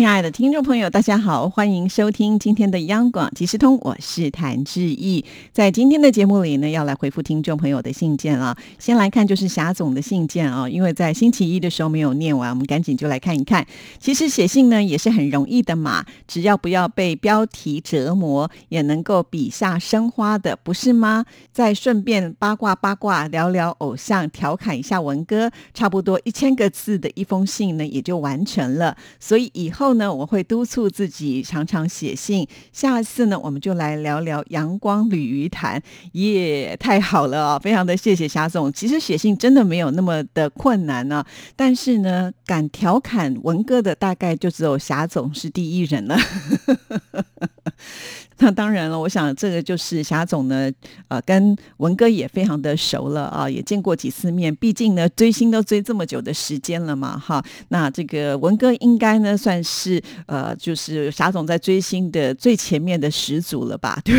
亲爱的听众朋友，大家好，欢迎收听今天的央广即时通，我是谭志毅。在今天的节目里呢，要来回复听众朋友的信件了。先来看就是霞总的信件啊，因为在星期一的时候没有念完，我们赶紧就来看一看。其实写信呢也是很容易的嘛，只要不要被标题折磨，也能够笔下生花的，不是吗？再顺便八卦八卦，聊聊偶像，调侃一下文哥，差不多一千个字的一封信呢，也就完成了。所以以后。后呢，我会督促自己常常写信。下次呢，我们就来聊聊阳光鲤鱼潭，耶，太好了啊！非常的谢谢霞总。其实写信真的没有那么的困难呢，但是呢，敢调侃文哥的，大概就只有霞总是第一人了。那当然了，我想这个就是霞总呢，呃，跟文哥也非常的熟了啊，也见过几次面。毕竟呢，追星都追这么久的时间了嘛，哈。那这个文哥应该呢，算是呃，就是霞总在追星的最前面的始祖了吧？对。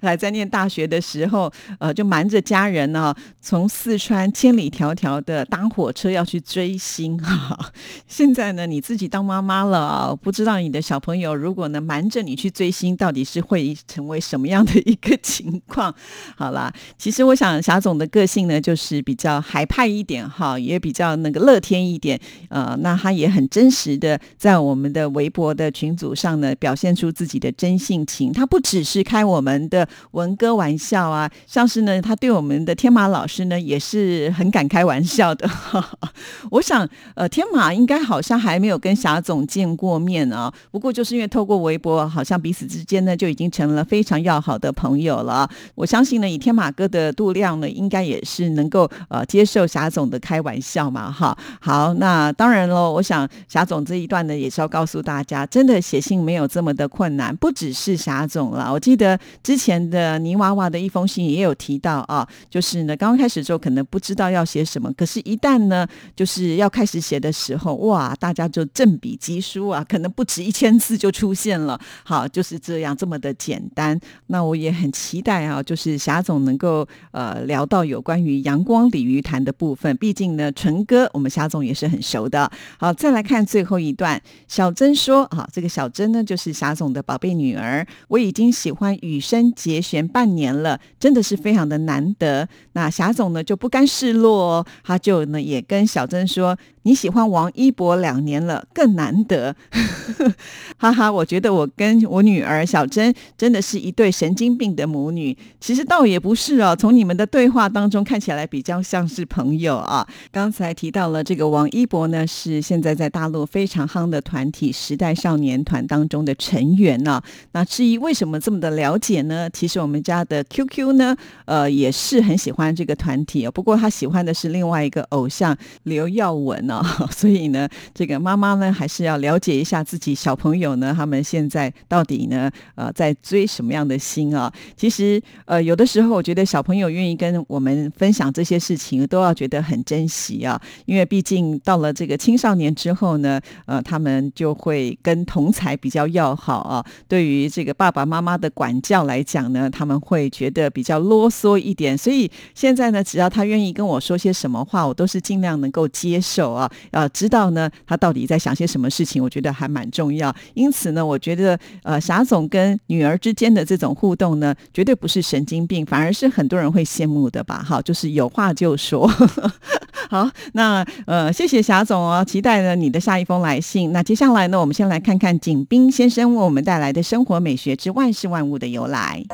还在念大学的时候，呃，就瞒着家人呢，从四川千里迢迢的搭火车要去追星哈。现在呢，你自己当妈妈了，不知道你的小朋友如果呢瞒着你去追星。到底是会成为什么样的一个情况？好啦，其实我想霞总的个性呢，就是比较海派一点哈，也比较那个乐天一点。呃，那他也很真实的在我们的微博的群组上呢，表现出自己的真性情。他不只是开我们的文哥玩笑啊，像是呢，他对我们的天马老师呢，也是很敢开玩笑的。我想，呃，天马应该好像还没有跟霞总见过面啊，不过就是因为透过微博，好像彼此之。间呢就已经成了非常要好的朋友了。我相信呢，以天马哥的度量呢，应该也是能够呃接受霞总的开玩笑嘛。哈，好，那当然喽。我想霞总这一段呢，也是要告诉大家，真的写信没有这么的困难，不只是霞总了。我记得之前的泥娃娃的一封信也有提到啊，就是呢刚刚开始之后可能不知道要写什么，可是一旦呢就是要开始写的时候，哇，大家就振笔疾书啊，可能不止一千字就出现了。好，就是这。样这么的简单，那我也很期待啊，就是霞总能够呃聊到有关于阳光鲤鱼潭的部分。毕竟呢，纯哥我们霞总也是很熟的。好，再来看最后一段，小珍说啊，这个小珍呢就是霞总的宝贝女儿，我已经喜欢羽生结弦半年了，真的是非常的难得。那霞总呢就不甘示弱，哦他就呢也跟小珍说。你喜欢王一博两年了，更难得，哈哈！我觉得我跟我女儿小珍真的是一对神经病的母女。其实倒也不是哦，从你们的对话当中看起来比较像是朋友啊。刚才提到了这个王一博呢，是现在在大陆非常夯的团体时代少年团当中的成员呢。那至于为什么这么的了解呢？其实我们家的 QQ 呢，呃，也是很喜欢这个团体哦。不过他喜欢的是另外一个偶像刘耀文 所以呢，这个妈妈呢，还是要了解一下自己小朋友呢，他们现在到底呢，呃，在追什么样的星啊？其实，呃，有的时候我觉得小朋友愿意跟我们分享这些事情，都要觉得很珍惜啊。因为毕竟到了这个青少年之后呢，呃，他们就会跟同才比较要好啊。对于这个爸爸妈妈的管教来讲呢，他们会觉得比较啰嗦一点。所以现在呢，只要他愿意跟我说些什么话，我都是尽量能够接受啊。呃，知道呢，他到底在想些什么事情？我觉得还蛮重要。因此呢，我觉得呃，霞总跟女儿之间的这种互动呢，绝对不是神经病，反而是很多人会羡慕的吧？哈，就是有话就说。好，那呃，谢谢霞总哦，期待呢你的下一封来信。那接下来呢，我们先来看看景斌先生为我们带来的生活美学之万事万物的由来。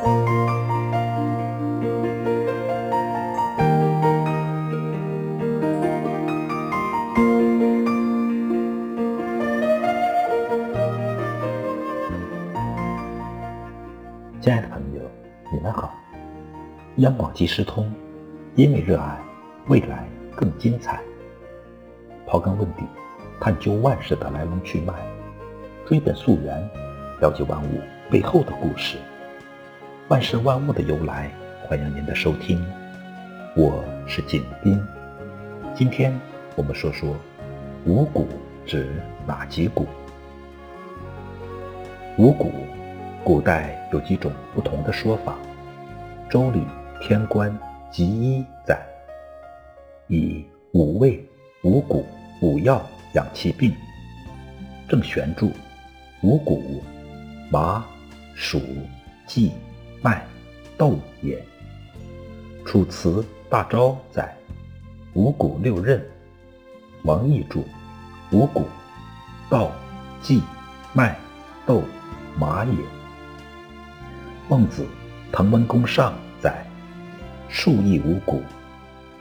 亲爱的朋友，你们好！央广即时通，因为热爱未来更精彩。刨根问底，探究万事的来龙去脉，追本溯源，了解万物背后的故事。万事万物的由来，欢迎您的收听。我是景斌，今天我们说说五谷指哪几谷？五谷，古代有几种不同的说法。《周礼·天官·集一》载：以五味、五谷、五药养其病。正玄注：五谷，麻、黍、稷、麦、豆也。《楚辞·大招》载：五谷六壬。王逸注：五谷，稻、稷、麦、豆、麻也。孟子。滕文公上载：树亦五谷。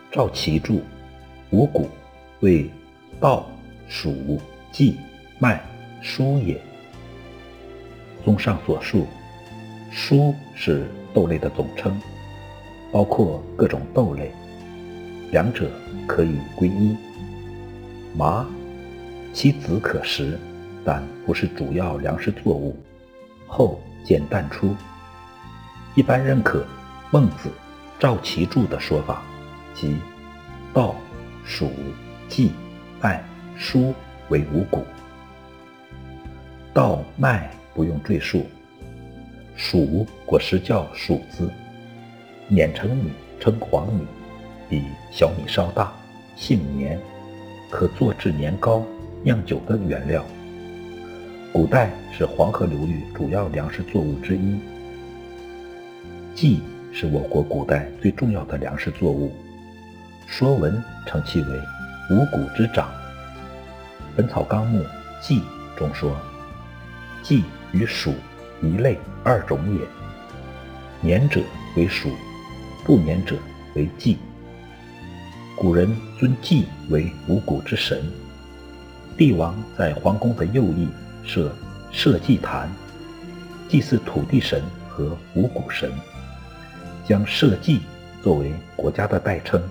赵岐注：五谷为稻、黍、稷、麦、菽也。综上所述，菽是豆类的总称，包括各种豆类，两者可以归一。麻，其籽可食，但不是主要粮食作物，后见淡出。一般认可孟子、赵岐注的说法，即稻、黍、稷、麦、菽为五谷。稻、麦不用赘述，黍果实叫黍子，碾成米称黄米，比小米稍大，性黏，可做制年糕、酿酒的原料。古代是黄河流域主要粮食作物之一。稷是我国古代最重要的粮食作物，《说文》称其为五谷之长。《本草纲目·稷》中说：“稷与黍一类二种也，年者为黍，不年者为稷。”古人尊稷为五谷之神，帝王在皇宫的右翼设社稷坛，祭祀土地神和五谷神。将社稷作为国家的代称，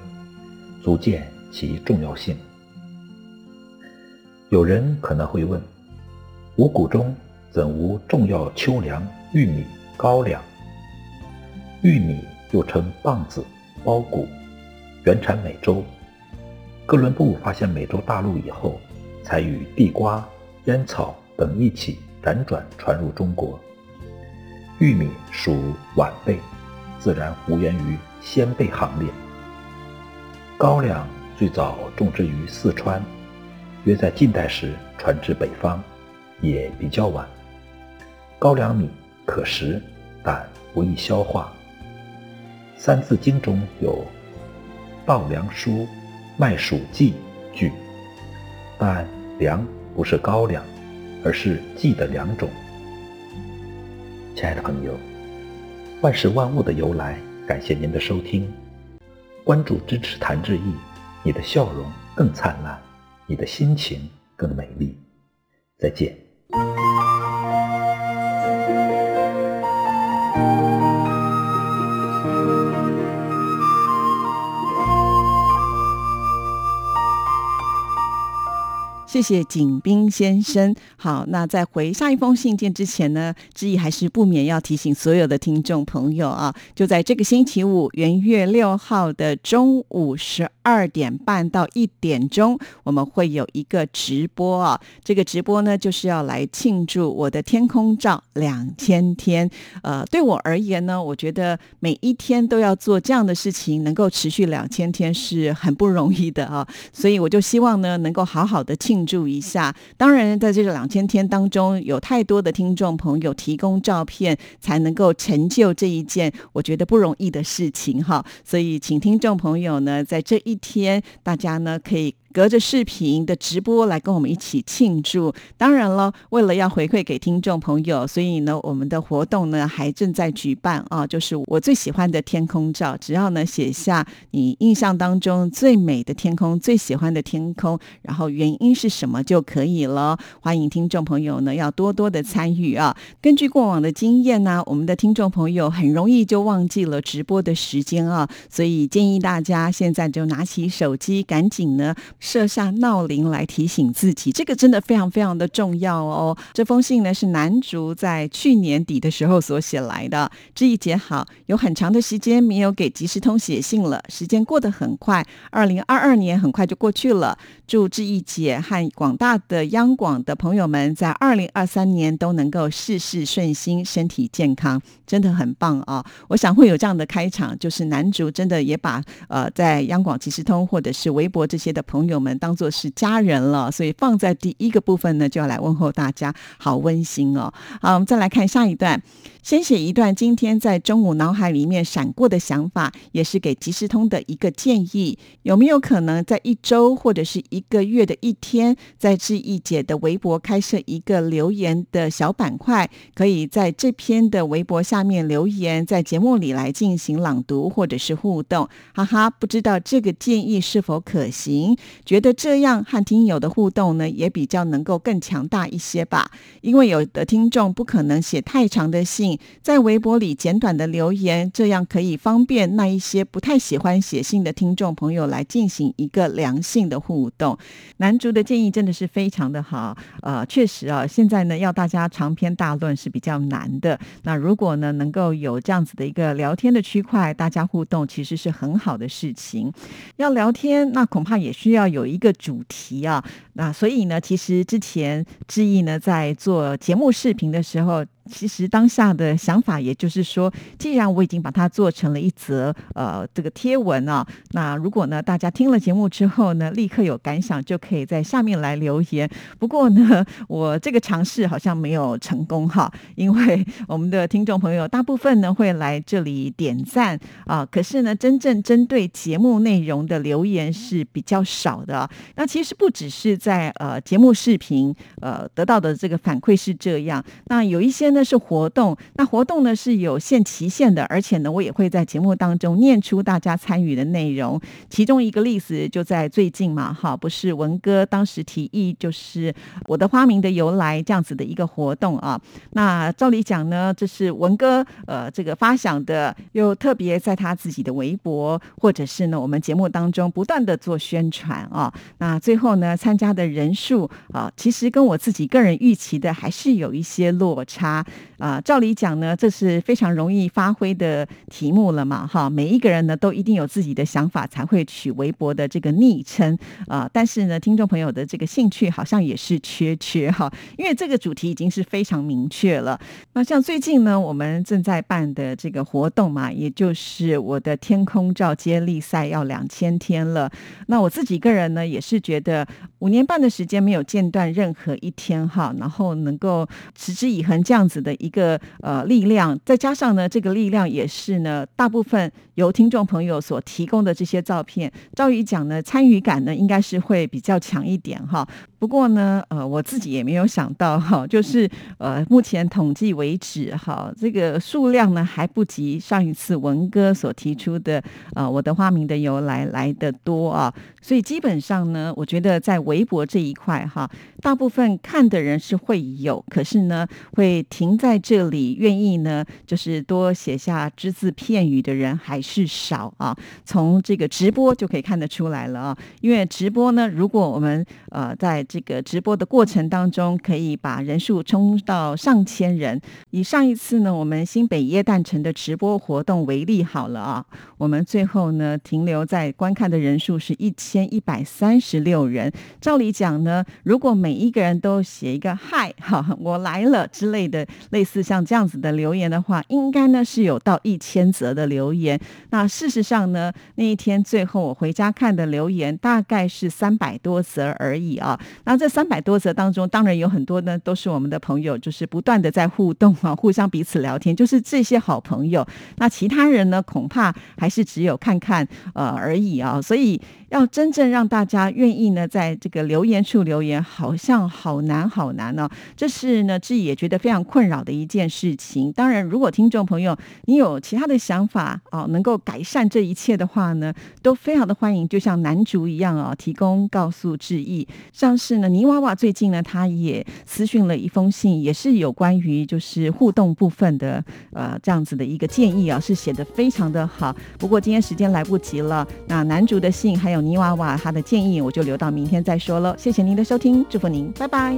足见其重要性。有人可能会问：五谷中怎无重要秋粮玉米、高粱？玉米又称棒子、苞谷，原产美洲。哥伦布发现美洲大陆以后，才与地瓜、烟草等一起辗转传入中国。玉米属晚辈。自然无缘于先辈行列。高粱最早种植于四川，约在近代时传至北方，也比较晚。高粱米可食，但不易消化。《三字经》中有“稻粱菽，麦黍稷”句，但粮不是高粱，而是稷的两种。亲爱的朋友。万事万物的由来，感谢您的收听，关注支持谭志毅，你的笑容更灿烂，你的心情更美丽。再见。谢谢景斌先生。好，那在回上一封信件之前呢，志毅还是不免要提醒所有的听众朋友啊，就在这个星期五元月六号的中午十二点半到一点钟，我们会有一个直播啊。这个直播呢，就是要来庆祝我的天空照两千天。呃，对我而言呢，我觉得每一天都要做这样的事情，能够持续两千天是很不容易的啊。所以我就希望呢，能够好好的庆。注一下，当然，在这个两千天当中，有太多的听众朋友提供照片，才能够成就这一件我觉得不容易的事情哈。所以，请听众朋友呢，在这一天，大家呢可以。隔着视频的直播来跟我们一起庆祝。当然了，为了要回馈给听众朋友，所以呢，我们的活动呢还正在举办啊。就是我最喜欢的天空照，只要呢写下你印象当中最美的天空、最喜欢的天空，然后原因是什么就可以了。欢迎听众朋友呢要多多的参与啊。根据过往的经验呢，我们的听众朋友很容易就忘记了直播的时间啊，所以建议大家现在就拿起手机，赶紧呢。设下闹铃来提醒自己，这个真的非常非常的重要哦。这封信呢是男主在去年底的时候所写来的。志毅姐好，有很长的时间没有给即时通写信了，时间过得很快，二零二二年很快就过去了。祝志毅姐和广大的央广的朋友们在二零二三年都能够事事顺心，身体健康，真的很棒啊！我想会有这样的开场，就是男主真的也把呃在央广即时通或者是微博这些的朋友我们当做是家人了，所以放在第一个部分呢，就要来问候大家，好温馨哦。好，我们再来看下一段。先写一段今天在中午脑海里面闪过的想法，也是给即时通的一个建议。有没有可能在一周或者是一个月的一天，在志毅姐的微博开设一个留言的小板块，可以在这篇的微博下面留言，在节目里来进行朗读或者是互动？哈哈，不知道这个建议是否可行？觉得这样和听友的互动呢，也比较能够更强大一些吧。因为有的听众不可能写太长的信。在微博里简短的留言，这样可以方便那一些不太喜欢写信的听众朋友来进行一个良性的互动。男主的建议真的是非常的好，呃，确实啊，现在呢要大家长篇大论是比较难的。那如果呢能够有这样子的一个聊天的区块，大家互动其实是很好的事情。要聊天，那恐怕也需要有有一个主题啊。那所以呢，其实之前志毅呢在做节目视频的时候。其实当下的想法，也就是说，既然我已经把它做成了一则呃这个贴文啊，那如果呢大家听了节目之后呢，立刻有感想，就可以在下面来留言。不过呢，我这个尝试好像没有成功哈，因为我们的听众朋友大部分呢会来这里点赞啊，可是呢，真正针对节目内容的留言是比较少的。那其实不只是在呃节目视频呃得到的这个反馈是这样，那有一些。那是活动，那活动呢是有限期限的，而且呢，我也会在节目当中念出大家参与的内容。其中一个例子就在最近嘛，哈，不是文哥当时提议，就是我的花名的由来这样子的一个活动啊。那照理讲呢，这是文哥呃这个发想的，又特别在他自己的微博或者是呢我们节目当中不断的做宣传啊。那最后呢，参加的人数啊，其实跟我自己个人预期的还是有一些落差。啊，照理讲呢，这是非常容易发挥的题目了嘛，哈，每一个人呢都一定有自己的想法，才会取微博的这个昵称啊。但是呢，听众朋友的这个兴趣好像也是缺缺哈，因为这个主题已经是非常明确了。那像最近呢，我们正在办的这个活动嘛，也就是我的天空照接力赛要两千天了。那我自己个人呢，也是觉得五年半的时间没有间断任何一天哈，然后能够持之以恒这样子。的一个呃力量，再加上呢，这个力量也是呢，大部分由听众朋友所提供的这些照片，照理讲呢，参与感呢应该是会比较强一点哈。不过呢，呃，我自己也没有想到哈，就是呃，目前统计为止哈，这个数量呢还不及上一次文哥所提出的呃我的花名的由来来的多啊。所以基本上呢，我觉得在微博这一块哈，大部分看的人是会有，可是呢，会停在这里，愿意呢就是多写下只字片语的人还是少啊。从这个直播就可以看得出来了啊，因为直播呢，如果我们呃在这个直播的过程当中，可以把人数冲到上千人。以上一次呢，我们新北耶诞城的直播活动为例好了啊，我们最后呢停留在观看的人数是一千一百三十六人。照理讲呢，如果每一个人都写一个嗨哈我来了之类的，类似像这样子的留言的话，应该呢是有到一千则的留言。那事实上呢，那一天最后我回家看的留言大概是三百多则而已啊。那这三百多则当中，当然有很多呢，都是我们的朋友，就是不断的在互动啊，互相彼此聊天，就是这些好朋友。那其他人呢，恐怕还是只有看看呃而已啊。所以要真正让大家愿意呢在这个留言处留言好像好难好难哦。这是呢志毅也觉得非常困扰的一件事情。当然如果听众朋友你有其他的想法哦能够改善这一切的话呢都非常的欢迎就像男主一样哦提供告诉志毅像是呢泥娃娃最近呢他也私信了一封信也是有关于就是互动部分的呃这样子的一个建议啊是写的非常的好。不过今天时间来不及了那男主的信还有泥娃娃他的建议，我就留到明天再说了。谢谢您的收听，祝福您，拜拜。